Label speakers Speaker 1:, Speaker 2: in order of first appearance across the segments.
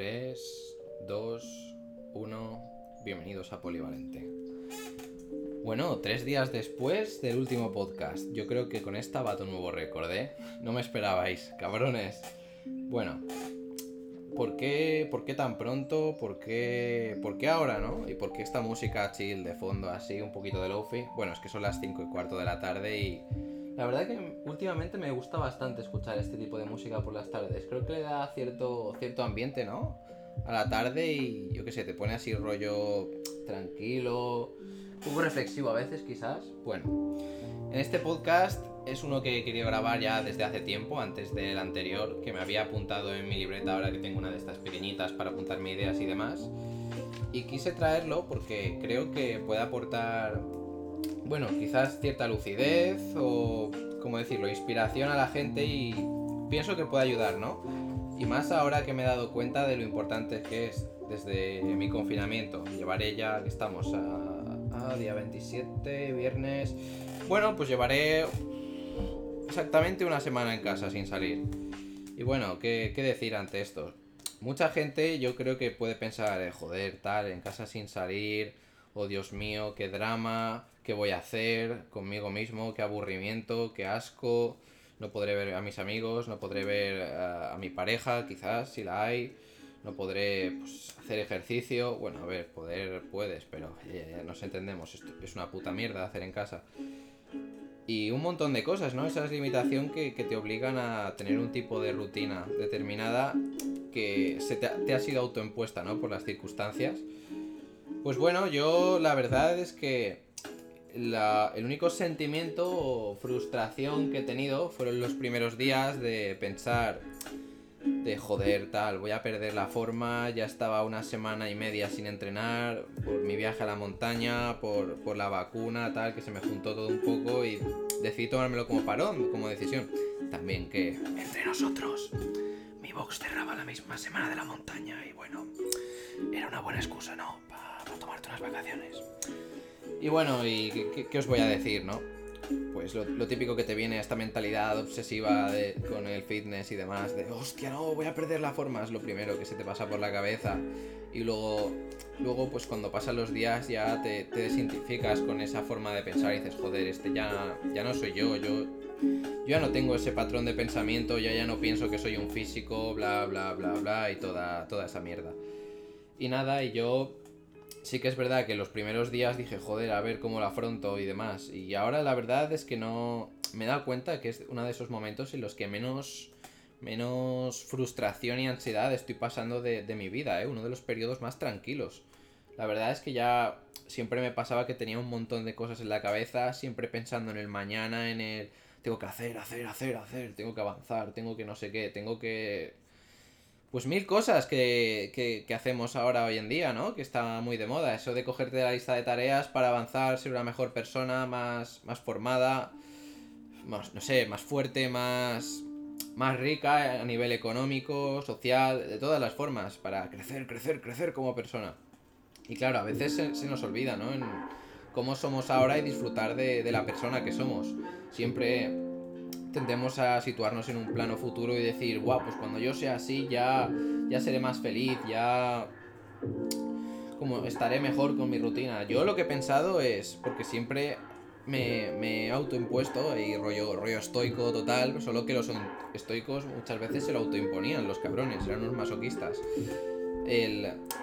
Speaker 1: 3, 2, 1. Bienvenidos a Polivalente. Bueno, tres días después del último podcast. Yo creo que con esta bato un nuevo récord, ¿eh? No me esperabais, cabrones. Bueno, ¿por qué, ¿por qué tan pronto? ¿Por qué, ¿Por qué ahora, no? ¿Y por qué esta música chill de fondo así, un poquito de lofi? Bueno, es que son las 5 y cuarto de la tarde y la verdad que últimamente me gusta bastante escuchar este tipo de música por las tardes. Creo que le da cierto, cierto ambiente, ¿no? A la tarde y yo qué sé, te pone así rollo tranquilo, un poco reflexivo a veces quizás. Bueno, en este podcast es uno que quería grabar ya desde hace tiempo, antes del anterior, que me había apuntado en mi libreta ahora que tengo una de estas pequeñitas para apuntarme ideas y demás. Y quise traerlo porque creo que puede aportar bueno, quizás cierta lucidez o, como decirlo, inspiración a la gente y pienso que puede ayudar, ¿no? Y más ahora que me he dado cuenta de lo importante que es desde mi confinamiento. Llevaré ya, que estamos a, día 27, viernes. Bueno, pues llevaré exactamente una semana en casa sin salir. Y bueno, ¿qué, decir ante esto? Mucha gente yo creo que puede pensar, eh, joder, tal, en casa sin salir, oh Dios mío, qué drama, qué voy a hacer conmigo mismo, qué aburrimiento, qué asco, no podré ver a mis amigos, no podré ver a, mi pareja, quizás, si la hay, no podré pues, hacer ejercicio, bueno, a ver, poder puedes, pero ya, nos entendemos, esto es una puta mierda hacer en casa. Y un montón de cosas, ¿no? Esa es limitación que, te obligan a tener un tipo de rutina determinada que se te, te ha sido autoimpuesta, ¿no? Por las circunstancias. Pues bueno, yo la verdad es que el único sentimiento o frustración que he tenido fueron los primeros días de pensar de joder tal, voy a perder la forma, ya estaba una semana y media sin entrenar por mi viaje a la montaña, por, por la vacuna, tal, que se me juntó todo un poco y decidí tomármelo como parón, como decisión. También que entre nosotros, mi box cerraba la misma semana de la montaña y bueno, era una buena excusa, ¿no? Para tomarte unas vacaciones. Y bueno, ¿y qué, os voy a decir, no? Pues lo, típico que te viene esta mentalidad obsesiva con el fitness y demás, de hostia, no, voy a perder la forma, es lo primero que se te pasa por la cabeza. Y luego, luego pues cuando pasan los días ya te, te desidentificas con esa forma de pensar y dices, joder, este ya, ya no soy yo, yo, yo ya no tengo ese patrón de pensamiento, ya ya no pienso que soy un físico, bla, bla, bla, bla, y toda, toda esa mierda. Y nada, y yo sí que es verdad que los primeros días dije, joder, a ver cómo lo afronto y demás. Y ahora la verdad es que no. Me he dado cuenta que es uno de esos momentos en los que menos. menos frustración y ansiedad estoy pasando de, mi vida, ¿eh? Uno de los periodos más tranquilos. La verdad es que ya siempre me pasaba que tenía un montón de cosas en la cabeza, siempre pensando en el mañana, en el. Tengo que hacer, hacer, hacer, hacer, tengo que avanzar, tengo que no sé qué, tengo que pues mil cosas que, hacemos ahora hoy en día, ¿no? Que está muy de moda. Eso de cogerte la lista de tareas para avanzar, ser una mejor persona, más, más formada, más, no sé, más fuerte, más, más rica a nivel económico, social, de todas las formas, para crecer, crecer, crecer como persona. Y claro, a veces se, nos olvida, ¿no? En cómo somos ahora y disfrutar de, de la persona que somos. Siempre tendemos a situarnos en un plano futuro y decir, guau, pues cuando yo sea así ya, ya seré más feliz, ya como estaré mejor con mi rutina. Yo lo que he pensado es, porque siempre me, me he autoimpuesto y rollo, rollo estoico total, solo que los estoicos muchas veces se lo autoimponían, los cabrones, eran unos masoquistas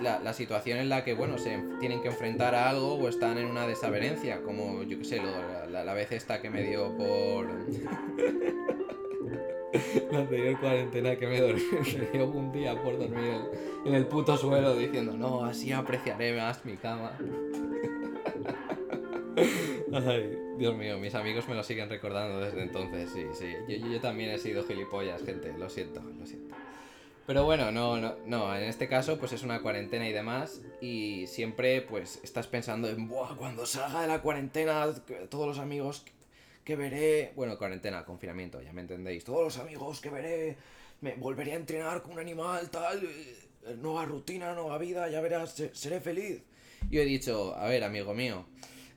Speaker 1: la, situación en la que, bueno, se tienen que enfrentar a algo o están en una desavenencia, como, yo qué sé, la, la, vez esta que me dio por... la anterior cuarentena que me, dormí, dio un día por dormir en, el puto suelo diciendo, no, así apreciaré más mi cama. Ay, Dios mío, mis amigos me lo siguen recordando desde entonces, sí, sí. Yo también he sido gilipollas, gente, lo siento, lo siento. Pero bueno, no, no, no, en este caso pues es una cuarentena y demás y siempre pues estás pensando en, Buah, cuando salga de la cuarentena, todos los amigos que veré, bueno, cuarentena, confinamiento, ya me entendéis, todos los amigos que veré, me volveré a entrenar con un animal, tal, eh, nueva rutina, nueva vida, ya verás, seré feliz. Y he dicho, a ver, amigo mío,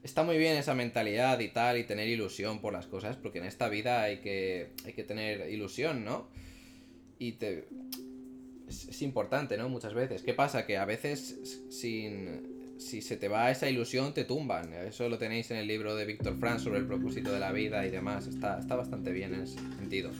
Speaker 1: está muy bien esa mentalidad y tal, y tener ilusión por las cosas, porque en esta vida hay que, hay que tener ilusión, ¿no? Y te, es importante, ¿no? Muchas veces. ¿Qué pasa? Que a veces sin si se te va esa ilusión, te tumban. Eso lo tenéis en el libro de Víctor Franz sobre el propósito de la vida y demás. Está, está bastante bien en ese sentido.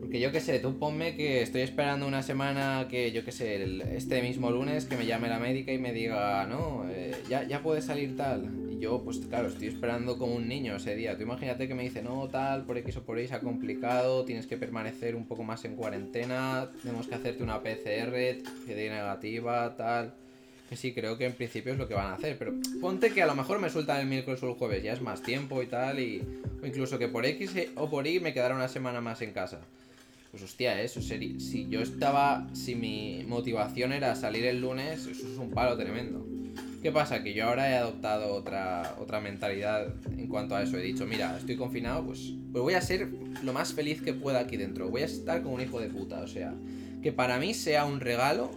Speaker 1: Porque yo qué sé, tú ponme que estoy esperando una semana que, yo qué sé, este mismo lunes que me llame la médica y me diga, no, eh, ya, ya puede salir tal. Yo, pues claro, estoy esperando como un niño ese día. Tú imagínate que me dice, no, tal, por X o por Y se ha complicado, tienes que permanecer un poco más en cuarentena, tenemos que hacerte una PCR que dé negativa, tal que sí, creo que en principio es lo que van a hacer. Pero ponte que a lo mejor me sueltan el miércoles o el jueves, ya es más tiempo y tal. Y, o incluso que por X o por Y me quedara una semana más en casa. Pues hostia, eso sería. Si yo estaba. Si mi motivación era salir el lunes, eso es un palo tremendo. ¿Qué pasa? Que yo ahora he adoptado otra, otra mentalidad en cuanto a eso. He dicho, mira, estoy confinado, pues, pues voy a ser lo más feliz que pueda aquí dentro. Voy a estar como un hijo de puta. O sea, que para mí sea un regalo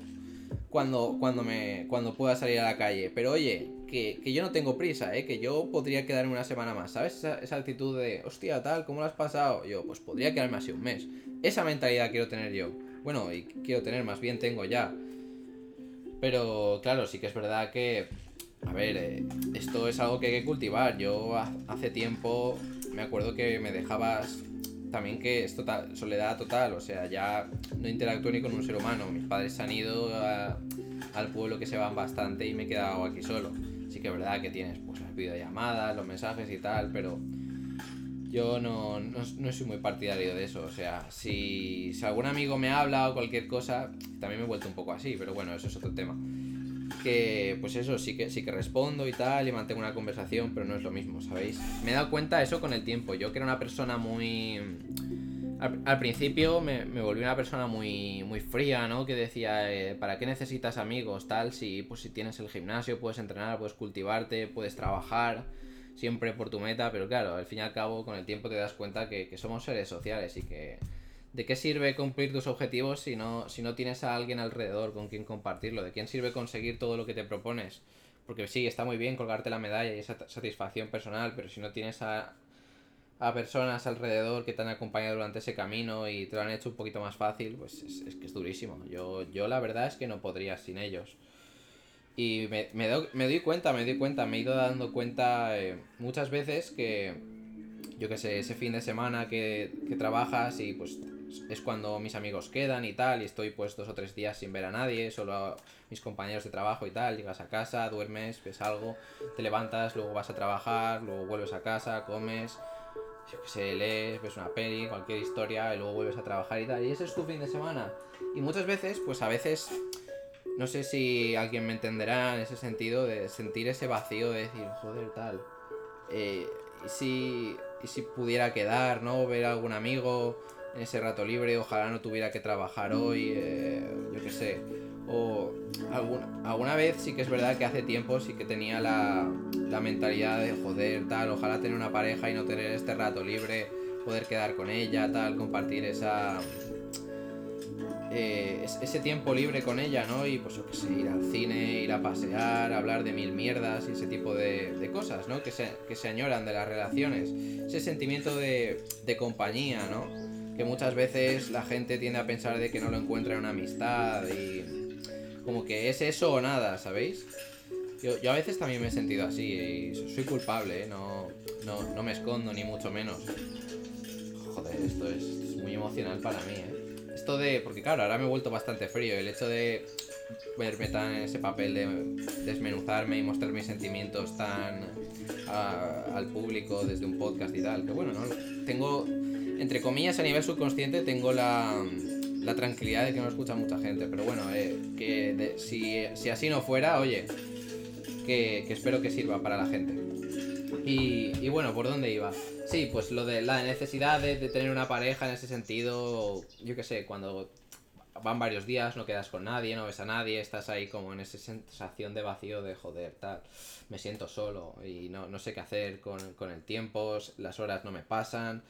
Speaker 1: cuando, cuando, me, cuando pueda salir a la calle. Pero oye, que, yo no tengo prisa, ¿eh? que yo podría quedarme una semana más, ¿sabes? Esa, actitud de, hostia, tal, ¿cómo lo has pasado? Yo, pues podría quedarme así un mes. Esa mentalidad quiero tener yo. Bueno, y quiero tener, más bien tengo ya. Pero claro, sí que es verdad que, a ver, eh, esto es algo que hay que cultivar. Yo hace tiempo me acuerdo que me dejabas también que es total, soledad total, o sea, ya no interactúo ni con un ser humano. Mis padres se han ido al pueblo que se van bastante y me he quedado aquí solo. Sí que es verdad que tienes pues las videollamadas, los mensajes y tal, pero yo no, no, soy muy partidario de eso. O sea, si, si algún amigo me habla o cualquier cosa, también me he vuelto un poco así, pero bueno, eso es otro tema que, pues eso, sí que, sí que respondo y tal, y mantengo una conversación, pero no es lo mismo, ¿sabéis? Me he dado cuenta de eso con el tiempo. Yo que era una persona muy... Al, principio me, me, volví una persona muy, muy fría, ¿no? Que decía, eh, ¿para qué necesitas amigos? Tal, si, pues si tienes el gimnasio, puedes entrenar, puedes cultivarte, puedes trabajar, siempre por tu meta, pero claro, al fin y al cabo, con el tiempo te das cuenta que, que somos seres sociales y que ¿De qué sirve cumplir tus objetivos si no, si no tienes a alguien alrededor con quien compartirlo? ¿De quién sirve conseguir todo lo que te propones? Porque sí, está muy bien colgarte la medalla y esa satisfacción personal, pero si no tienes a, a personas alrededor que te han acompañado durante ese camino y te lo han hecho un poquito más fácil, pues es, que es durísimo. Yo, yo la verdad es que no podría sin ellos. Y me, me, doy cuenta, me doy cuenta, me he ido dando cuenta eh, muchas veces que, yo qué sé, ese fin de semana que, que trabajas y pues es cuando mis amigos quedan y tal, y estoy pues dos o tres días sin ver a nadie, solo a mis compañeros de trabajo y tal, llegas a casa, duermes, ves algo, te levantas, luego vas a trabajar, luego vuelves a casa, comes, yo qué sé, lees, ves una peli, cualquier historia, y luego vuelves a trabajar y tal, y ese es tu fin de semana. Y muchas veces, pues a veces, no sé si alguien me entenderá en ese sentido de sentir ese vacío de decir, joder, tal. Eh, y si, y si pudiera quedar, ¿no? Ver a algún amigo, en ese rato libre, ojalá no tuviera que trabajar hoy, eh, yo qué sé. O alguna, alguna vez sí que es verdad que hace tiempo sí que tenía la, la mentalidad de joder, tal, ojalá tener una pareja y no tener este rato libre, poder quedar con ella, tal, compartir esa... Eh, ese tiempo libre con ella, ¿no? Y pues yo qué sé, ir al cine, ir a pasear, hablar de mil mierdas y ese tipo de, cosas, ¿no? Que se, que se añoran de las relaciones. Ese sentimiento de, de compañía, ¿no? que muchas veces la gente tiende a pensar de que no lo encuentra en una amistad y como que es eso o nada, ¿sabéis? Yo, yo a veces también me he sentido así y soy culpable, ¿eh? no, no, no, me escondo ni mucho menos. Joder, esto es, muy emocional para mí, ¿eh? De, porque claro, ahora me he vuelto bastante frío, el hecho de verme tan en ese papel de desmenuzarme y mostrar mis sentimientos tan al público desde un podcast y tal, que bueno, ¿no? Tengo entre comillas, a nivel subconsciente tengo la, la tranquilidad de que no escucha mucha gente. Pero bueno, eh, que si, si, así no fuera, oye, que, espero que sirva para la gente. Y, y, bueno, ¿por dónde iba? Sí, pues lo de la necesidad de, tener una pareja en ese sentido, yo qué sé, cuando van varios días, no quedas con nadie, no ves a nadie, estás ahí como en esa sensación de vacío de joder, tal, me siento solo y no, no sé qué hacer con, con el tiempo, las horas no me pasan.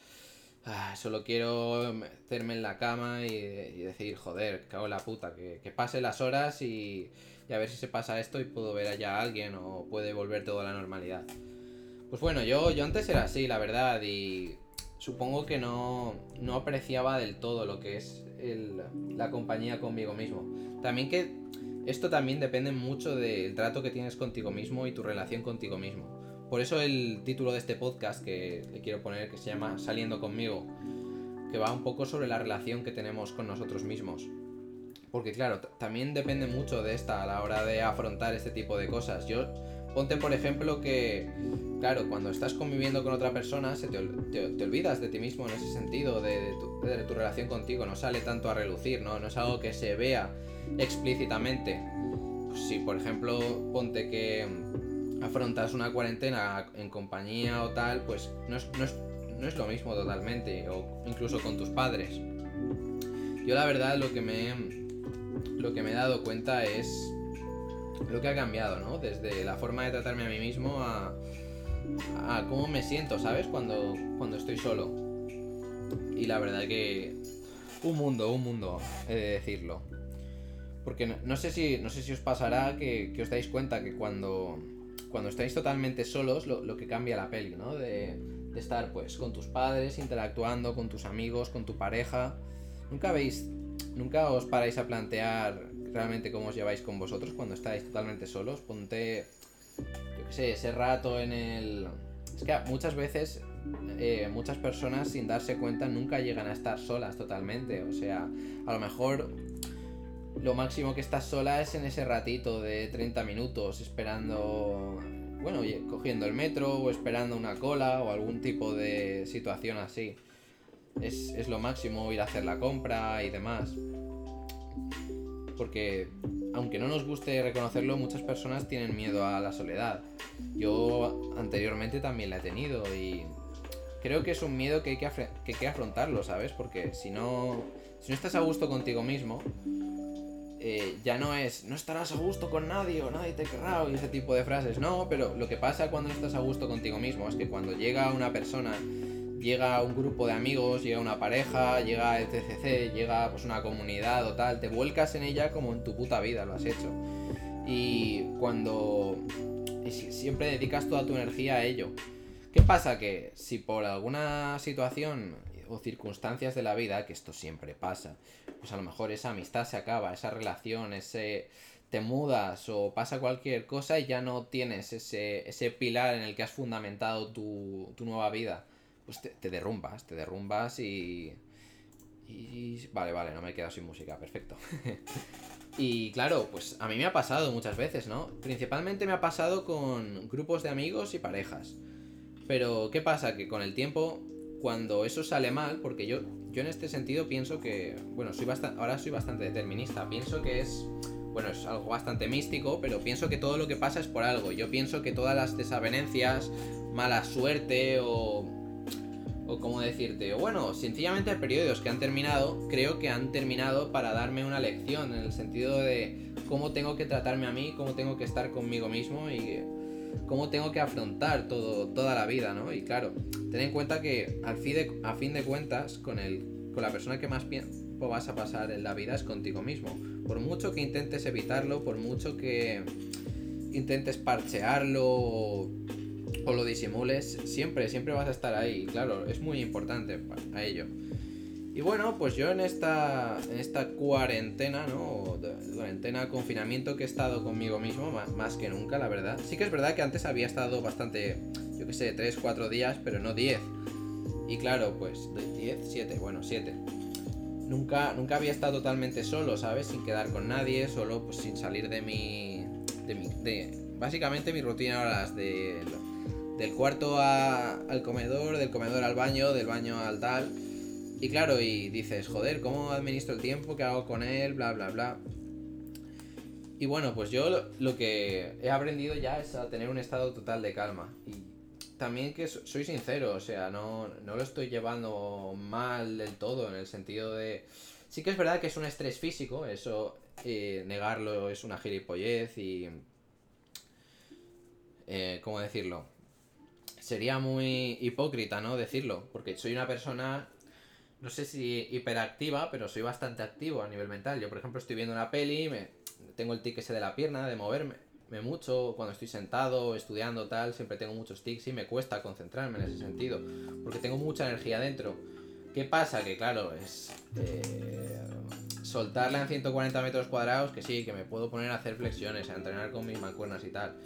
Speaker 1: Ah, solo quiero meterme en la cama y, decir, joder, cago en la puta, que, que pasen las horas y, y, a ver si se pasa esto y puedo ver allá a alguien o puede volver todo a la normalidad. Pues bueno, yo, yo antes era así, la verdad, y, supongo que no, no apreciaba del todo lo que es la compañía conmigo mismo. También que esto también depende mucho del trato que tienes contigo mismo y tu relación contigo mismo. Por eso el título de este podcast que le quiero poner, que se llama Saliendo conmigo, que va un poco sobre la relación que tenemos con nosotros mismos. Porque claro, también depende mucho de esta a la hora de afrontar este tipo de cosas. Yo, ponte por ejemplo que, claro, cuando estás conviviendo con otra persona, se te, olvidas de ti mismo en ese sentido, de, tu, relación contigo, no sale tanto a relucir, ¿no? No es algo que se vea explícitamente. Si, por ejemplo, ponte que afrontas una cuarentena en compañía o tal, pues no es, no es, no es lo mismo totalmente, o incluso con tus padres. Yo la verdad lo que me lo que me he dado cuenta es lo que ha cambiado, ¿no? Desde la forma de tratarme a mí mismo a, a cómo me siento, ¿sabes? Cuando, cuando estoy solo. Y la verdad que un mundo, un mundo, he de decirlo. Porque no, sé, si, no sé si os pasará que, os dais cuenta que cuando, cuando estáis totalmente solos, lo, que cambia la peli, ¿no? De, de, estar pues con tus padres, interactuando con tus amigos, con tu pareja. Nunca veis ¿Nunca os paráis a plantear realmente cómo os lleváis con vosotros cuando estáis totalmente solos? Ponte, yo qué sé, ese rato en el... Es que muchas veces eh, muchas personas sin darse cuenta nunca llegan a estar solas totalmente. O sea, a lo mejor lo máximo que estás sola es en ese ratito de 30 minutos esperando, bueno, cogiendo el metro o esperando una cola o algún tipo de situación así es, lo máximo ir a hacer la compra y demás. Porque aunque no nos guste reconocerlo, muchas personas tienen miedo a la soledad. Yo anteriormente también la he tenido y creo que es un miedo que hay que, que, afrontarlo, ¿sabes? Porque si no, si no estás a gusto contigo mismo, eh, ya no es no estarás a gusto con nadie o nadie te querrá y ese tipo de frases. No, pero lo que pasa cuando no estás a gusto contigo mismo es que cuando llega una persona llega un grupo de amigos, llega una pareja, llega el TCC, llega pues una comunidad o tal, te vuelcas en ella como en tu puta vida lo has hecho. Y cuando siempre dedicas toda tu energía a ello. ¿Qué pasa? Que si por alguna situación o circunstancias de la vida, que esto siempre pasa, pues a lo mejor esa amistad se acaba, esa relación, ese te mudas o pasa cualquier cosa y ya no tienes ese, ese pilar en el que has fundamentado tu, tu nueva vida pues te, derrumbas, te derrumbas y... Y... Vale, vale, no me he quedado sin música, perfecto. y claro, pues a mí me ha pasado muchas veces, ¿no? Principalmente me ha pasado con grupos de amigos y parejas. Pero, ¿qué pasa? Que con el tiempo, cuando eso sale mal, porque yo, yo en este sentido pienso que, bueno, soy ahora soy bastante determinista, pienso que es, bueno, es algo bastante místico, pero pienso que todo lo que pasa es por algo. Yo pienso que todas las desavenencias, mala suerte o o como decirte, bueno, sencillamente periodos que han terminado, creo que han terminado para darme una lección en el sentido de cómo tengo que tratarme a mí, cómo tengo que estar conmigo mismo y cómo tengo que afrontar todo, toda la vida, ¿no? Y claro, ten en cuenta que fin de, a fin de cuentas, con, el, con la persona que más tiempo vas a pasar en la vida es contigo mismo. Por mucho que intentes evitarlo, por mucho que intentes parchearlo o lo disimules, siempre, siempre vas a estar ahí. Claro, es muy importante a ello. Y bueno, pues yo en esta, en esta cuarentena, ¿no? Cuarentena, confinamiento que he estado conmigo mismo, más, que nunca, la verdad. Sí que es verdad que antes había estado bastante, yo qué sé, 3, 4 días, pero no 10. Y claro, pues 10, 7, bueno, 7. Nunca, nunca había estado totalmente solo, ¿sabes? Sin quedar con nadie, solo pues sin salir de mi... De mi básicamente mi rutina ahora las de del cuarto al comedor, del comedor al baño, del baño al tal. Y claro, y dices, joder, ¿cómo administro el tiempo? ¿Qué hago con él? Bla, bla, bla. Y bueno, pues yo lo, que he aprendido ya es a tener un estado total de calma. Y también que soy sincero, o sea, no, no lo estoy llevando mal del todo, en el sentido de... Sí que es verdad que es un estrés físico, eso eh, negarlo es una gilipollez y... Eh, ¿Cómo decirlo? Sería muy hipócrita, ¿no? Decirlo, porque soy una persona, no sé si hiperactiva, pero soy bastante activo a nivel mental. Yo, por ejemplo, estoy viendo una peli, me, tengo el tic ese de la pierna, de moverme, me mucho cuando estoy sentado, estudiando, tal, siempre tengo muchos tics y me cuesta concentrarme en ese sentido, porque tengo mucha energía dentro. ¿Qué pasa? Que claro, es eh, soltarla en 140 metros cuadrados, que sí, que me puedo poner a hacer flexiones, a entrenar con mis mancuernas y tal.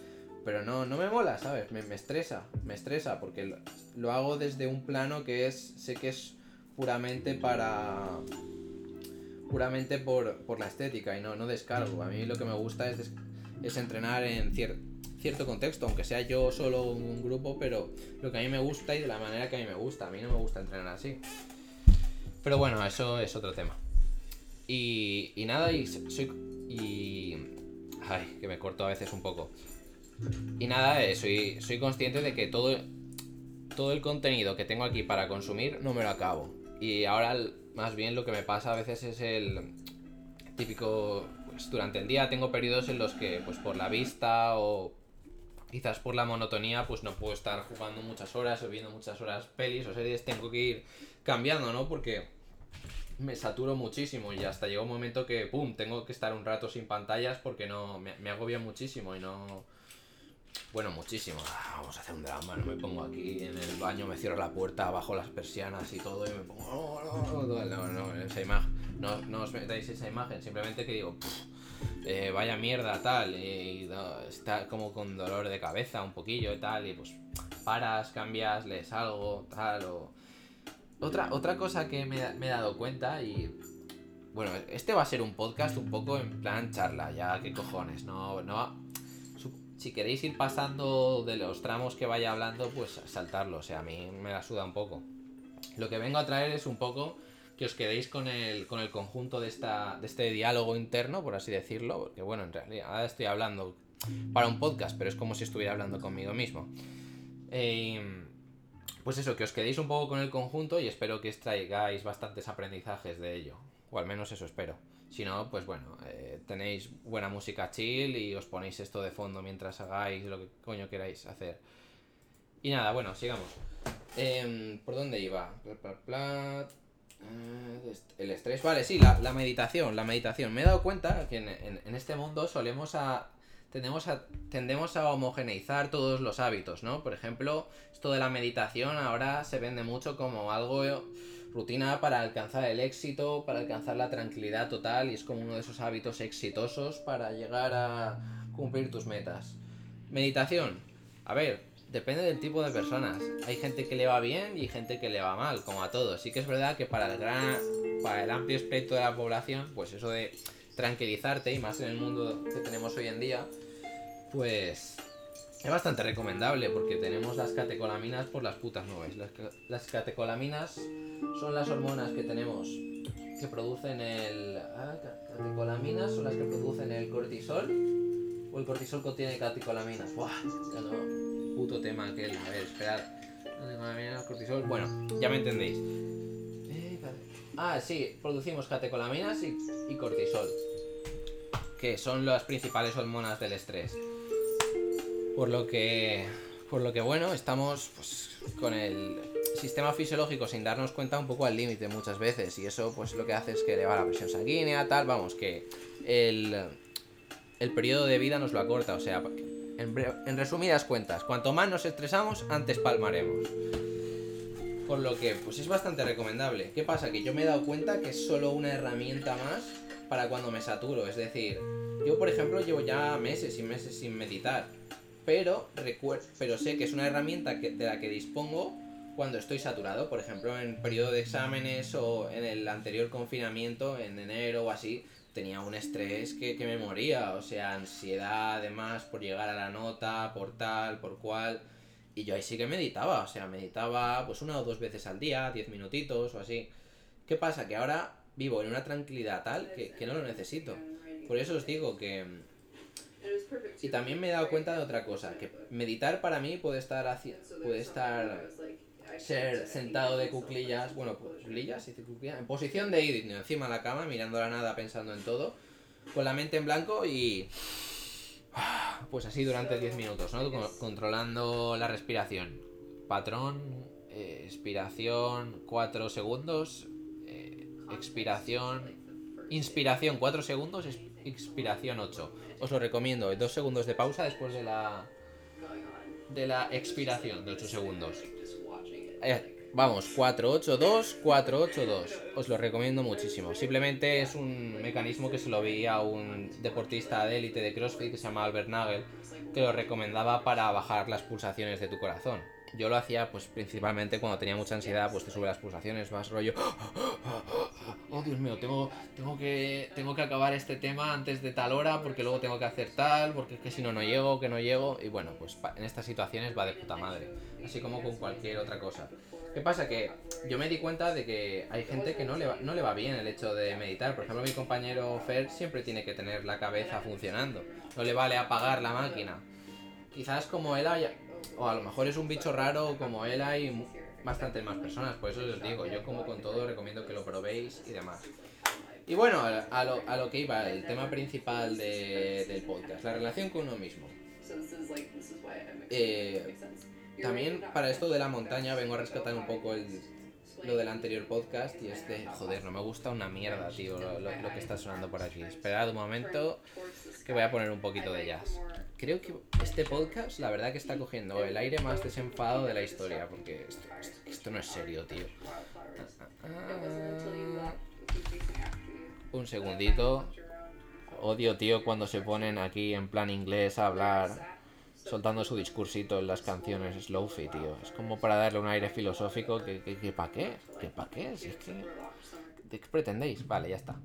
Speaker 1: Pero no, no me mola, ¿sabes? Me, estresa, me estresa, porque lo, hago desde un plano que es, sé que es puramente para... puramente por, por la estética y no, no descargo. A mí lo que me gusta es, es entrenar en cierto contexto, aunque sea yo solo un grupo, pero lo que a mí me gusta y de la manera que a mí me gusta. A mí no me gusta entrenar así. Pero bueno, eso es otro tema. Y, y nada, y soy... Y... Ay, que me corto a veces un poco. Y nada, eh, soy, soy consciente de que todo, todo el contenido que tengo aquí para consumir no me lo acabo. Y ahora más bien lo que me pasa a veces es el típico... Pues durante el día tengo periodos en los que pues por la vista o quizás por la monotonía pues no puedo estar jugando muchas horas o viendo muchas horas pelis o series, tengo que ir cambiando, ¿no? Porque me saturo muchísimo y hasta llega un momento que, ¡pum!, tengo que estar un rato sin pantallas porque no me, me agobia muchísimo y no bueno, muchísimo. Ah, vamos a hacer un drama, no me pongo aquí en el baño, me cierro la puerta, bajo las persianas y todo y me pongo... No, no, no, no, esa imagen. No, no os metáis esa imagen, simplemente que digo... Eh, vaya mierda, tal, está como con dolor de cabeza un poquillo y tal, y pues paras, cambias, lees algo, tal, o... Otra, otra cosa que me, me he dado cuenta y bueno, este va a ser un podcast un poco en plan charla, ya qué cojones, no, no, si queréis ir pasando de los tramos que vaya hablando, pues saltarlo. O sea, a mí me la suda un poco. Lo que vengo a traer es un poco que os quedéis con el, con el conjunto de, esta, de este diálogo interno, por así decirlo. Porque bueno, en realidad estoy hablando para un podcast, pero es como si estuviera hablando conmigo mismo. Eh, pues eso, que os quedéis un poco con el conjunto y espero que extraigáis bastantes aprendizajes de ello. O al menos eso espero. Si no, pues bueno, eh, tenéis buena música chill y os ponéis esto de fondo mientras hagáis lo que coño queráis hacer. Y nada, bueno, sigamos. Em, ¿Por dónde iba? Eh, el estrés. Vale, sí, la, meditación. La meditación. Me he dado cuenta que en, este mundo solemos a. A, tendemos a homogeneizar todos los hábitos, ¿no? Por ejemplo, esto de la meditación ahora se vende mucho como algo rutina para alcanzar el éxito, para alcanzar la tranquilidad total y es como uno de esos hábitos exitosos para llegar a cumplir tus metas. Meditación. A ver, depende del tipo de personas. Hay gente que le va bien y gente que le va mal, como a todos. Sí que es verdad que para el gran para el amplio espectro de la población, pues eso de tranquilizarte y más en el mundo que tenemos hoy en día, pues es bastante recomendable porque tenemos las catecolaminas por las putas nubes. Las, catecolaminas son las hormonas que tenemos que producen el. Ah, catecolaminas son las que producen el cortisol. O el cortisol contiene catecolaminas. Buah, ya no. Puto tema aquel. A ver, esperad. Catecolaminas, cortisol. Bueno, ya me entendéis. Eh, ah, sí, producimos catecolaminas y cortisol. Que son las principales hormonas del estrés. Por lo que, por lo que bueno, estamos pues, con el sistema fisiológico sin darnos cuenta un poco al límite muchas veces y eso pues lo que hace es que eleva la presión sanguínea, tal, vamos, que el, el periodo de vida nos lo acorta, o sea, en, en resumidas cuentas, cuanto más nos estresamos, antes palmaremos. Por lo que, pues es bastante recomendable. ¿Qué pasa? Que yo me he dado cuenta que es solo una herramienta más para cuando me saturo. Es decir, yo por ejemplo llevo ya meses y meses sin meditar pero, pero sé que es una herramienta que, de la que dispongo cuando estoy saturado, por ejemplo, en periodo de exámenes o en el anterior confinamiento, en enero o así, tenía un estrés que, que me moría, o sea, ansiedad además por llegar a la nota, por tal, por cual. Y yo ahí sí que meditaba, o sea, meditaba pues una o dos veces al día, diez minutitos o así. ¿Qué pasa? Que ahora vivo en una tranquilidad tal que, que no lo necesito. Por eso os digo que y también me he dado cuenta de otra cosa, que meditar para mí puede estar puede estar ser sentado de cuclillas, bueno, cuclillas, cuclillas, en posición de ir encima de la cama, mirando la nada, pensando en todo, con la mente en blanco y pues así durante 10 minutos, ¿no? Controlando la respiración. Patrón, eh, expiración 4 segundos, eh, expiración inspiración 4 segundos, expiración 8. Os lo recomiendo, 2 segundos de pausa después de la de la expiración de 8 segundos. Eh, vamos, 482, 482. Os lo recomiendo muchísimo. Simplemente es un mecanismo que se lo vi a un deportista de élite de CrossFit que se llama Albert Nagel, que lo recomendaba para bajar las pulsaciones de tu corazón. Yo lo hacía pues principalmente cuando tenía mucha ansiedad, pues te sube las pulsaciones, vas rollo, oh Dios mío, tengo, tengo, que, tengo que acabar este tema antes de tal hora porque luego tengo que hacer tal, porque es que si no, no llego, que no llego, y bueno, pues en estas situaciones va de puta madre, así como con cualquier otra cosa. ¿Qué pasa? Que yo me di cuenta de que hay gente que no le, va, no le va bien el hecho de meditar. Por ejemplo, mi compañero Fer siempre tiene que tener la cabeza funcionando. No le vale apagar la máquina. Quizás como él haya, o a lo mejor es un bicho raro, como él hay bastantes más personas, por eso os digo, yo como con todo recomiendo que lo probéis y demás. Y bueno, a lo, a lo que iba, el tema principal de, del podcast, la relación con uno mismo. Eh, también para esto de la montaña vengo a rescatar un poco el, lo del anterior podcast y este, joder, no me gusta una mierda, tío, lo, que está sonando por aquí. Esperad un momento que voy a poner un poquito de jazz creo que este podcast, la verdad que está cogiendo el aire más desenfadado de la historia, porque esto, no es serio, tío. un segundito. Odio, tío, cuando se ponen aquí en plan inglés a hablar, soltando su discursito en las canciones Slowfi, tío. Es como para darle un aire filosófico que, que, que ¿para qué? ¿Que para qué? Si es que... ¿Qué pretendéis? Vale, ya está.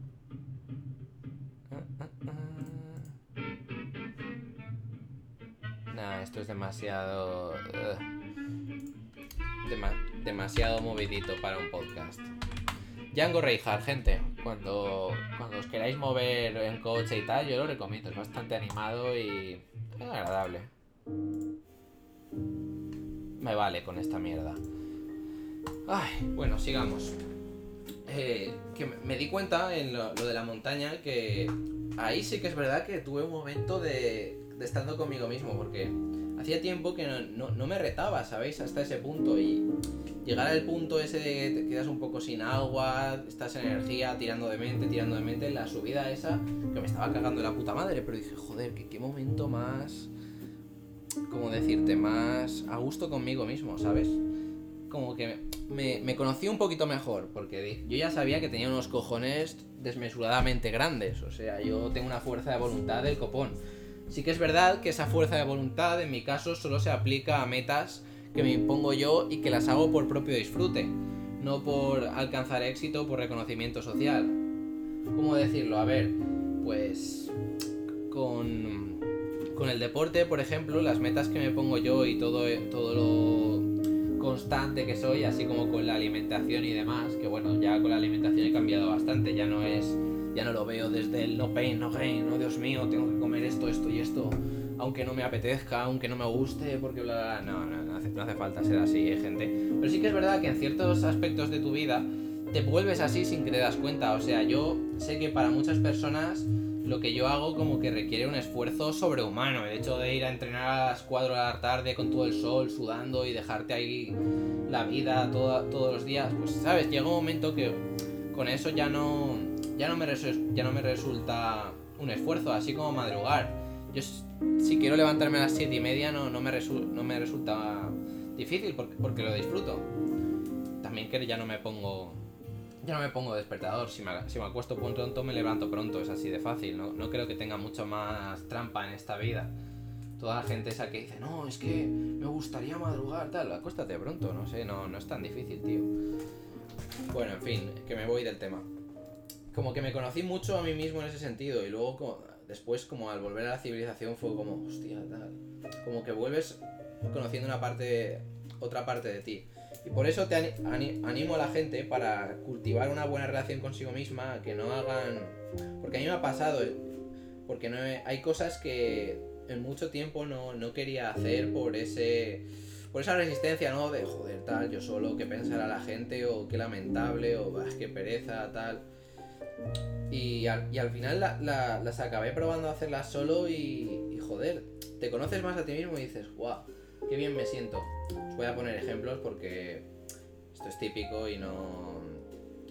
Speaker 1: esto es demasiado... demasiado movidito para un podcast. Django Reinhardt, gente, cuando, cuando os queráis mover en coche y tal, yo lo recomiendo. Es bastante animado y agradable. Me vale con esta mierda. Ay, bueno, sigamos. Eh, que me di cuenta en lo, de la montaña que ahí sí que es verdad que tuve un momento de, de estando conmigo mismo, porque hacía tiempo que no, me retaba, ¿sabéis? Hasta ese punto. Y llegar al punto ese de que te quedas un poco sin agua, estás en energía, tirando de mente, tirando de mente, la subida esa, que me estaba cagando la puta madre, pero dije, joder, que qué momento más. ¿Cómo decirte? Más a gusto conmigo mismo, ¿sabes? Como que me, me conocí un poquito mejor, porque yo ya sabía que tenía unos cojones desmesuradamente grandes, o sea, yo tengo una fuerza de voluntad del copón Sí que es verdad que esa fuerza de voluntad en mi caso solo se aplica a metas que me impongo yo y que las hago por propio disfrute, no por alcanzar éxito o por reconocimiento social. ¿Cómo decirlo? A ver, pues con, con el deporte, por ejemplo, las metas que me pongo yo y todo, todo lo constante que soy, así como con la alimentación y demás, que bueno, ya con la alimentación he cambiado bastante, ya no es ya no lo veo desde el no pain, no gain, no Dios mío, tengo que comer esto, esto y esto, aunque no me apetezca, aunque no me guste, porque bla, bla, no, no, no hace, no hace falta ser así, ¿eh, gente. Pero sí que es verdad que en ciertos aspectos de tu vida te vuelves así sin que te das cuenta, o sea, yo sé que para muchas personas lo que yo hago como que requiere un esfuerzo sobrehumano. El hecho de ir a entrenar a las 4 de la tarde con todo el sol sudando y dejarte ahí la vida todos los días, pues sabes, llega un momento que con eso ya no, ya no me, ya no me resulta un esfuerzo, así como madrugar. Yo si quiero levantarme a las 7 y media no, no, me, no me resulta difícil porque, porque lo disfruto. También que ya no me pongo ya no me pongo despertador. Si me, si me acuesto pronto, me levanto pronto. Es así de fácil. ¿no? no creo que tenga mucho más trampa en esta vida. Toda la gente esa que dice, no, es que me gustaría madrugar, tal. Acuéstate pronto, no sé, no, no es tan difícil, tío. Bueno, en fin, que me voy del tema como que me conocí mucho a mí mismo en ese sentido y luego como, después como al volver a la civilización fue como, hostia, tal. Como que vuelves conociendo una parte, otra parte de ti. Y por eso te animo a la gente para cultivar una buena relación consigo misma, que no hagan... Porque a mí me ha pasado, eh, porque no hay cosas que en mucho tiempo no, no quería hacer por ese por esa resistencia, ¿no? De joder, tal, yo solo, qué pensará la gente, o qué lamentable, o qué pereza, tal. Y al, y al final las acabé probando a hacerlas solo y, joder, te conoces más a ti mismo y dices, guau, qué bien me siento. Voy a poner ejemplos porque esto es típico y no,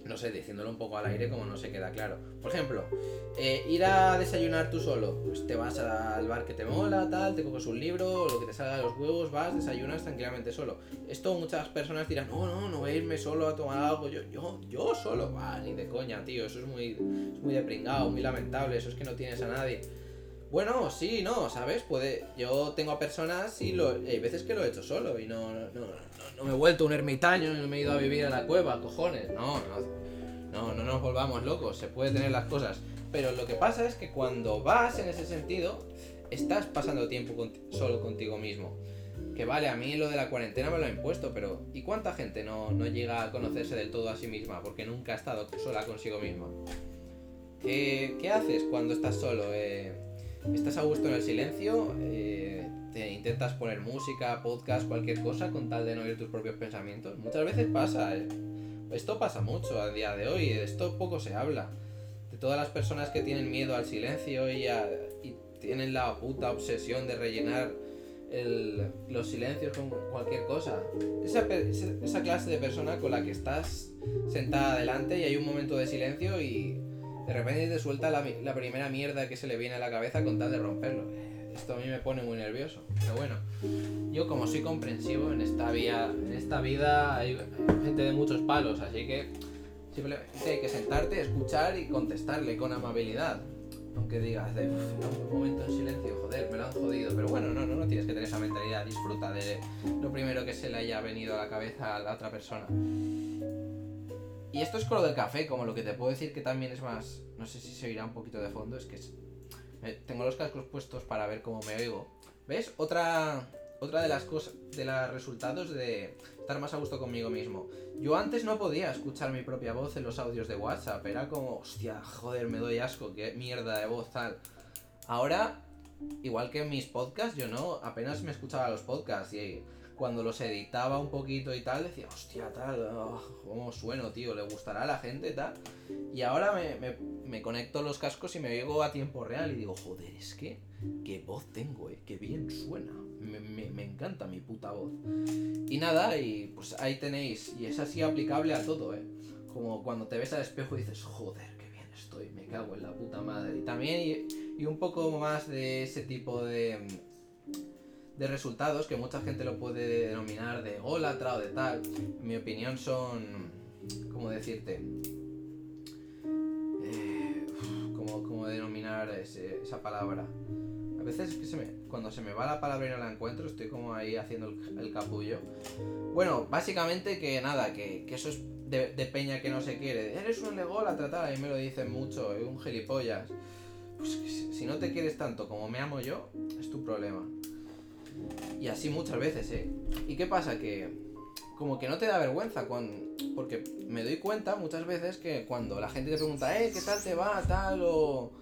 Speaker 1: no sé, diciéndolo un poco al aire como no se queda claro. Por ejemplo, eh, ir a desayunar tú solo. Pues te vas al bar que te mola, tal, te coges un libro, lo que te salga de los huevos, vas, desayunas tranquilamente solo. Esto muchas personas dirán, no, no, no voy a irme solo a tomar algo. Yo, yo, yo solo. Va, ni de coña, tío. Eso es muy, es muy depringado, muy lamentable. Eso es que no tienes a nadie. Bueno, sí, no, ¿sabes? Puede. Yo tengo a personas y lo, hay veces que lo he hecho solo y no, no, no, no me he vuelto un ermitaño, no me he ido a vivir a la cueva, cojones. No, no, no, no nos volvamos locos, se puede tener las cosas. Pero lo que pasa es que cuando vas en ese sentido, estás pasando tiempo solo contigo mismo. Que vale, a mí lo de la cuarentena me lo ha impuesto, pero ¿y cuánta gente no, no llega a conocerse del todo a sí misma porque nunca ha estado sola consigo misma? ¿Qué, qué haces cuando estás solo? Eh, estás a gusto en el silencio, eh, te intentas poner música, podcast, cualquier cosa con tal de no oír tus propios pensamientos. Muchas veces pasa, eh. esto pasa mucho a día de hoy, de esto poco se habla. De todas las personas que tienen miedo al silencio y, tienen la puta obsesión de rellenar los silencios con cualquier cosa. Esa, esa clase de persona con la que estás sentada adelante y hay un momento de silencio y de repente te suelta la, primera mierda que se le viene a la cabeza con tal de romperlo. Esto a mí me pone muy nervioso. Pero bueno, yo como soy comprensivo en esta, vía, en esta vida hay gente de muchos palos, así que simplemente hay que sentarte, escuchar y contestarle con amabilidad. Aunque digas, de, un momento en silencio, joder, me lo han jodido. Pero bueno, no, no, no tienes que tener esa mentalidad. Disfruta de lo primero que se le haya venido a la cabeza a la otra persona. Y esto es con lo del café, como lo que te puedo decir que también es más. No sé si se oirá un poquito de fondo, es que tengo los cascos puestos para ver cómo me oigo. ¿Ves? Otra, otra de las cosas, de los resultados de estar más a gusto conmigo mismo. Yo antes no podía escuchar mi propia voz en los audios de WhatsApp. Era como, hostia, joder, me doy asco, qué mierda de voz tal. Ahora, igual que en mis podcasts, yo no, apenas me escuchaba los podcasts y cuando los editaba un poquito y tal, decía, hostia, tal, oh, cómo sueno, tío, le gustará a la gente, tal. Y ahora me, me, conecto los cascos y me oigo a tiempo real y digo, joder, es que, qué voz tengo, eh, qué bien suena. Me, me, encanta mi puta voz. Y nada, y pues ahí tenéis, y es así aplicable a todo, eh. Como cuando te ves al espejo y dices, joder, qué bien estoy, me cago en la puta madre. Y también, y un poco más de ese tipo de de resultados que mucha gente lo puede denominar de golatra o de tal. En mi opinión son, ¿cómo decirte? Eh, ¿cómo, denominar esa palabra? A veces cuando se me va la palabra y no la encuentro, estoy como ahí haciendo el, capullo. Bueno, básicamente que nada, que, eso es de, peña que no se quiere. Eres un lególatra, tal, y me lo dicen mucho, es un gilipollas. Pues si no te quieres tanto como me amo yo, es tu problema. Y así muchas veces, ¿eh? ¿Y qué pasa? Que como que no te da vergüenza con... Porque me doy cuenta muchas veces que cuando la gente te pregunta, eh, ¿qué tal te va? Tal, o...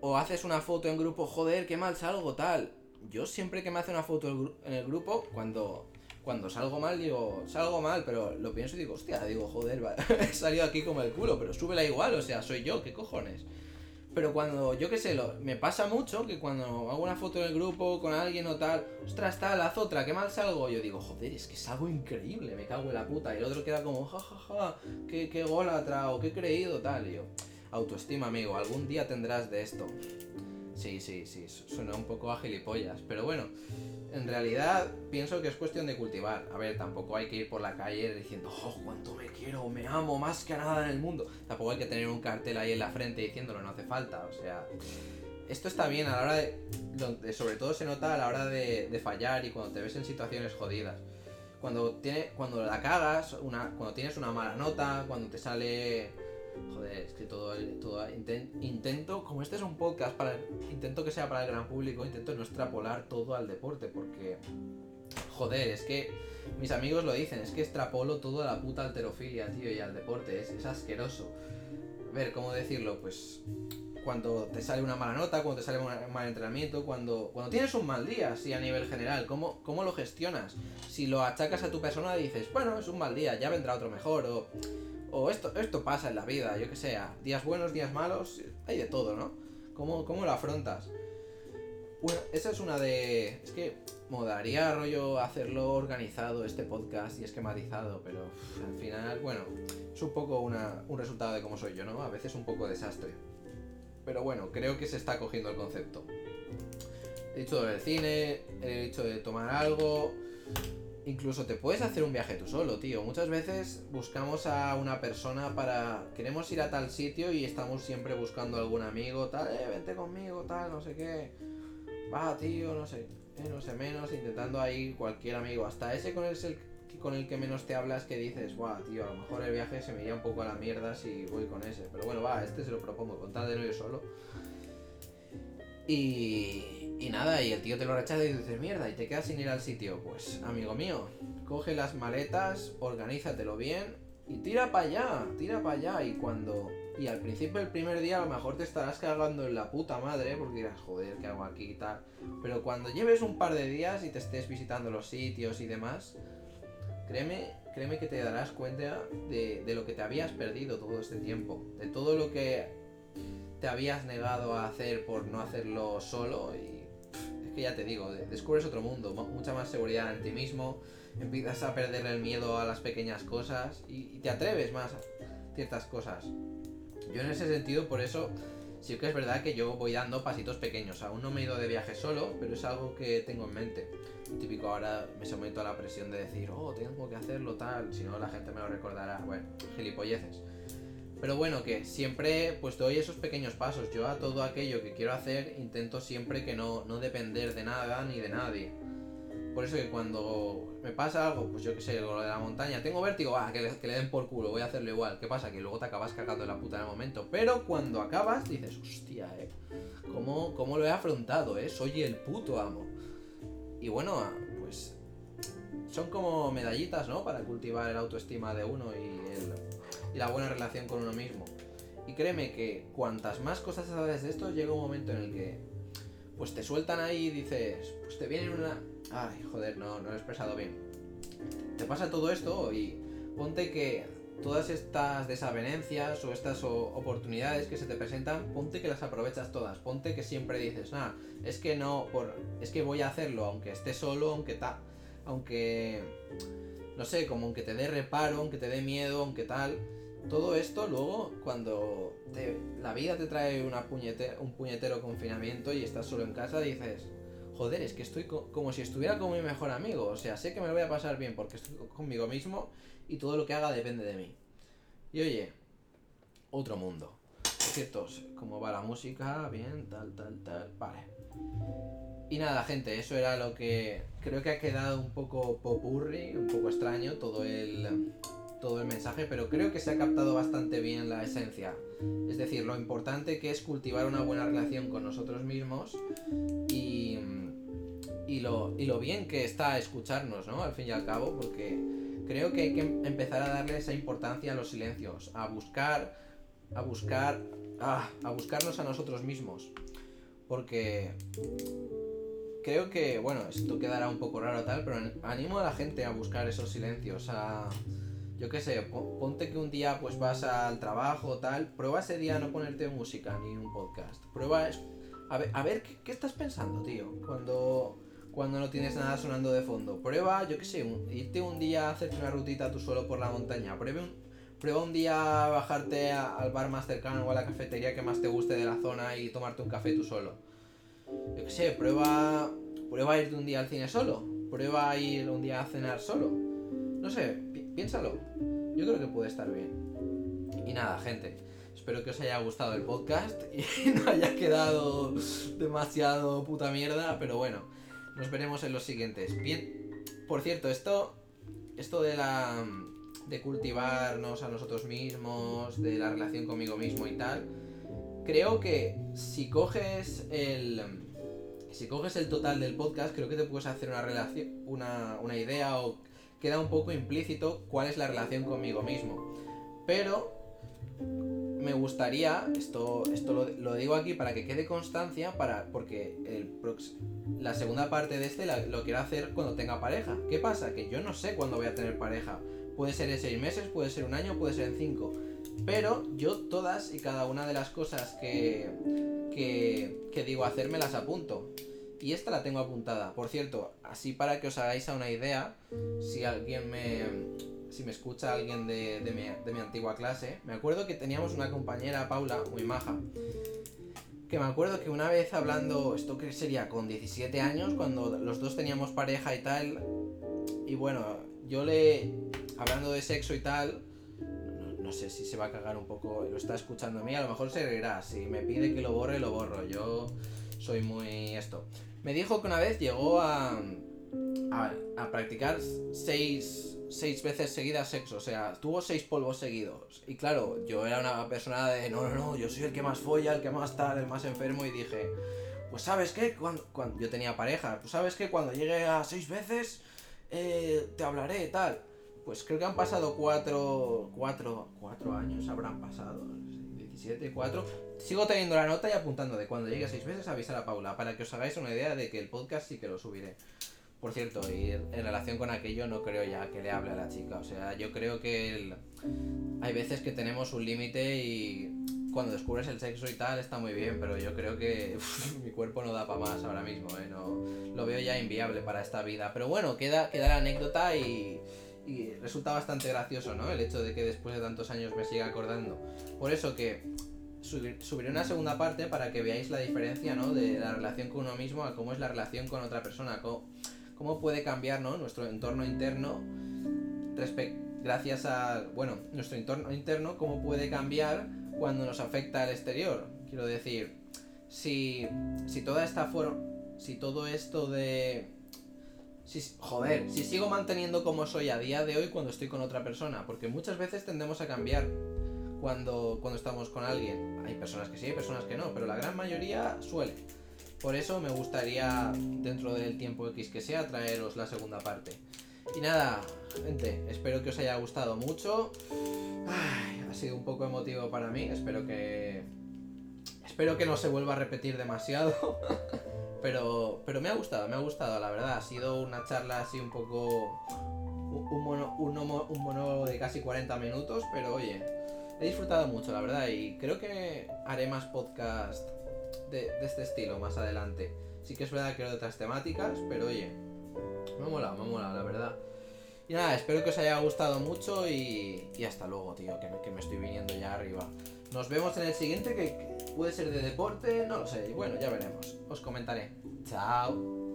Speaker 1: O haces una foto en grupo, joder, qué mal salgo, tal. Yo siempre que me hace una foto en el grupo, cuando, cuando salgo mal, digo, salgo mal, pero lo pienso y digo, hostia, digo, joder, he salido aquí como el culo, pero súbela igual, o sea, soy yo, ¿qué cojones? Pero cuando, yo qué sé, lo, me pasa mucho que cuando hago una foto en el grupo con alguien o tal, ostras, tal, haz otra, qué mal salgo. Yo digo, joder, es que es algo increíble, me cago en la puta. Y el otro queda como, jajaja, ja, ja, qué, qué golatra o qué creído, tal. Y yo, autoestima, amigo, algún día tendrás de esto. Sí, sí, sí, suena un poco a gilipollas, pero bueno, en realidad pienso que es cuestión de cultivar. A ver, tampoco hay que ir por la calle diciendo, oh, cuánto me quiero, me amo más que nada en el mundo. Tampoco hay que tener un cartel ahí en la frente diciéndolo, no hace falta. O sea, esto está bien a la hora de. sobre todo se nota a la hora de, fallar y cuando te ves en situaciones jodidas. Cuando, tiene, cuando la cagas, una, cuando tienes una mala nota, cuando te sale Joder, es que todo, todo intento, como este es un podcast para intento que sea para el gran público, intento no extrapolar todo al deporte, porque joder, es que mis amigos lo dicen, es que extrapolo todo a la puta alterofilia, tío, y al deporte, es, asqueroso. A ver, ¿cómo decirlo? Pues cuando te sale una mala nota, cuando te sale un mal entrenamiento, cuando, cuando tienes un mal día, así a nivel general, ¿cómo, ¿cómo lo gestionas? Si lo achacas a tu persona dices, bueno, es un mal día, ya vendrá otro mejor, o o esto, esto pasa en la vida, yo que sé, días buenos, días malos, hay de todo, ¿no? ¿Cómo, cómo lo afrontas? Bueno, esa es una de. Es que modaría rollo hacerlo organizado este podcast y esquematizado, pero al final, bueno, es un poco una, un resultado de cómo soy yo, ¿no? A veces un poco desastre. Pero bueno, creo que se está cogiendo el concepto. He dicho del cine, he dicho de tomar algo. Incluso te puedes hacer un viaje tú solo, tío. Muchas veces buscamos a una persona para. Queremos ir a tal sitio y estamos siempre buscando a algún amigo, tal, eh, vente conmigo, tal, no sé qué. Va, tío, no sé, eh, no sé menos, intentando ahí cualquier amigo. Hasta ese con el, con el que menos te hablas que dices, guau, tío, a lo mejor el viaje se me iría un poco a la mierda si voy con ese. Pero bueno, va, este se lo propongo, con tal de no yo solo. Y, y nada, y el tío te lo rechaza y dices, mierda, y te quedas sin ir al sitio. Pues, amigo mío, coge las maletas, organízatelo bien y tira para allá, tira para allá. Y cuando. Y al principio del primer día a lo mejor te estarás cagando en la puta madre porque dirás, joder, ¿qué hago aquí y tal? Pero cuando lleves un par de días y te estés visitando los sitios y demás, créeme, créeme que te darás cuenta de, de lo que te habías perdido todo este tiempo. De todo lo que te habías negado a hacer por no hacerlo solo y que ya te digo, descubres otro mundo, mucha más seguridad en ti mismo, empiezas a perder el miedo a las pequeñas cosas y, te atreves más a ciertas cosas. Yo en ese sentido, por eso, sí que es verdad que yo voy dando pasitos pequeños. Aún no me he ido de viaje solo, pero es algo que tengo en mente. Típico ahora me someto a la presión de decir, oh, tengo que hacerlo tal, si no la gente me lo recordará. Bueno, gilipolleces. Pero bueno, que siempre pues doy esos pequeños pasos. Yo a todo aquello que quiero hacer intento siempre que no, no depender de nada ni de nadie. Por eso que cuando me pasa algo, pues yo que sé, lo de la montaña, tengo vértigo, ah, que le, den por culo, voy a hacerlo igual. ¿Qué pasa? Que luego te acabas cagando la puta en el momento. Pero cuando acabas, dices, hostia, eh, ¿cómo, cómo lo he afrontado, eh? Soy el puto amo. Y bueno, pues son como medallitas, ¿no? Para cultivar el autoestima de uno y, el, y la buena relación con uno mismo. Y créeme que cuantas más cosas sabes de esto, llega un momento en el que pues te sueltan ahí y dices, pues te viene una, Ay, joder, no, no lo he expresado bien. Te pasa todo esto y ponte que todas estas desavenencias o estas oportunidades que se te presentan, ponte que las aprovechas todas. Ponte que siempre dices, nada, es que no, por, es que voy a hacerlo aunque esté solo, aunque tal, aunque, no sé, como aunque te dé reparo, aunque te dé miedo, aunque tal. Todo esto luego, cuando la vida te trae una puñete, un puñetero confinamiento y estás solo en casa, dices, joder, es que estoy como si estuviera con mi mejor amigo. O sea, sé que me lo voy a pasar bien porque estoy conmigo mismo y todo lo que haga depende de mí. Y oye, otro mundo. Por cierto, cómo va la música, bien, tal, tal, tal. Vale. Y nada, gente, eso era lo que creo que ha quedado un poco popurri, un poco extraño todo el todo el mensaje, pero creo que se ha captado bastante bien la esencia. Es decir, lo importante que es cultivar una buena relación con nosotros mismos y y lo, y lo bien que está escucharnos, ¿no? Al fin y al cabo, porque creo que hay que empezar a darle esa importancia a los silencios, a buscar, a buscar, ah, a buscarnos a nosotros mismos. Porque creo que, bueno, esto quedará un poco raro tal, pero animo a la gente a buscar esos silencios, a... Yo qué sé, ponte que un día pues vas al trabajo tal, prueba ese día no ponerte música ni un podcast. Prueba a ver, a ver ¿qué, ¿qué, estás pensando, tío? Cuando cuando no tienes nada sonando de fondo. Prueba, yo qué sé, irte un día a hacerte una rutita tú solo por la montaña. Prueba un, prueba un día bajarte al bar más cercano o a la cafetería que más te guste de la zona y tomarte un café tú solo. Yo qué sé, prueba, prueba irte un día al cine solo. Prueba ir un día a cenar solo. No sé, piénsalo. Yo creo que puede estar bien. Y nada, gente. Espero que os haya gustado el podcast y no haya quedado demasiado puta mierda, pero bueno. Nos veremos en los siguientes. Bien, por cierto, esto, esto de la de cultivarnos a nosotros mismos, de la relación conmigo mismo y tal, creo que si coges el si coges el total del podcast, creo que te puedes hacer una relación, una, una idea o queda un poco implícito cuál es la relación conmigo mismo. Pero me gustaría, esto, esto lo, digo aquí para que quede constancia, para, porque el la segunda parte de este lo quiero hacer cuando tenga pareja. ¿Qué pasa? Que yo no sé cuándo voy a tener pareja. Puede ser en seis meses, puede ser un año, puede ser en cinco. Pero yo todas y cada una de las cosas que, que, que digo hacer me las apunto. Y esta la tengo apuntada. Por cierto, así para que os hagáis a una idea, si alguien me. Si me escucha alguien de, mi, de mi antigua clase, me acuerdo que teníamos una compañera, Paula, muy maja, que me acuerdo que una vez hablando, esto que sería con 17 años, cuando los dos teníamos pareja y tal, y bueno, yo le, hablando de sexo y tal, no, sé si se va a cagar un poco, lo está escuchando a mí, a lo mejor se reirá, si me pide que lo borre, lo borro, yo soy muy esto. Me dijo que una vez llegó a, a, practicar seis, seis veces seguidas sexo, o sea, tuvo seis polvos seguidos. Y claro, yo era una persona de, no, no, no, yo soy el que más folla, el que más tal, el más enfermo, y dije, pues sabes qué, cuando, cuando yo tenía pareja, pues sabes qué, cuando llegue a seis veces, eh, te hablaré, tal. Pues creo que han pasado cuatro, cuatro, cuatro años, habrán pasado, 17, cuatro Sigo teniendo la nota y apuntando de cuando llegue seis veces avisar a Paula, para que os hagáis una idea de que el podcast sí que lo subiré. Por cierto, y en relación con aquello no creo ya que le hable a la chica. O sea, yo creo que hay veces que tenemos un límite y cuando descubres el sexo y tal está muy bien, pero yo creo que mi cuerpo no da para más ahora mismo, ¿eh? no, lo veo ya inviable para esta vida. Pero bueno, queda, queda la anécdota y, y resulta bastante gracioso, ¿no? El hecho de que después de tantos años me siga acordando. Por eso que subiré una segunda parte para que veáis la diferencia, ¿no? De la relación con uno mismo a cómo es la relación con otra persona, cómo, puede cambiar, ¿no? Nuestro entorno interno gracias a, bueno, nuestro entorno interno, cómo puede cambiar cuando nos afecta al exterior. Quiero decir, si, si toda esta forma, si todo esto de si, joder, si sigo manteniendo como soy a día de hoy cuando estoy con otra persona, porque muchas veces tendemos a cambiar cuando, cuando estamos con alguien. Hay personas que sí, hay personas que no, pero la gran mayoría suele. Por eso me gustaría, dentro del tiempo X que sea, traeros la segunda parte. Y nada, gente, espero que os haya gustado mucho. ha sido un poco emotivo para mí, espero que... Espero que no se vuelva a repetir demasiado. pero, pero me ha gustado, me ha gustado, la verdad. Ha sido una charla así un poco... Un, mono, un, un mono de casi 40 minutos, pero oye, he disfrutado mucho, la verdad, y creo que haré más podcast de, este estilo más adelante. Sí que es verdad que de otras temáticas, pero oye, me ha molado, me ha la verdad. Y nada, espero que os haya gustado mucho y, y hasta luego, tío, que me, que me estoy viniendo ya arriba. Nos vemos en el siguiente, que puede ser de deporte, no lo sé. Y bueno, ya veremos. Os comentaré. Chao.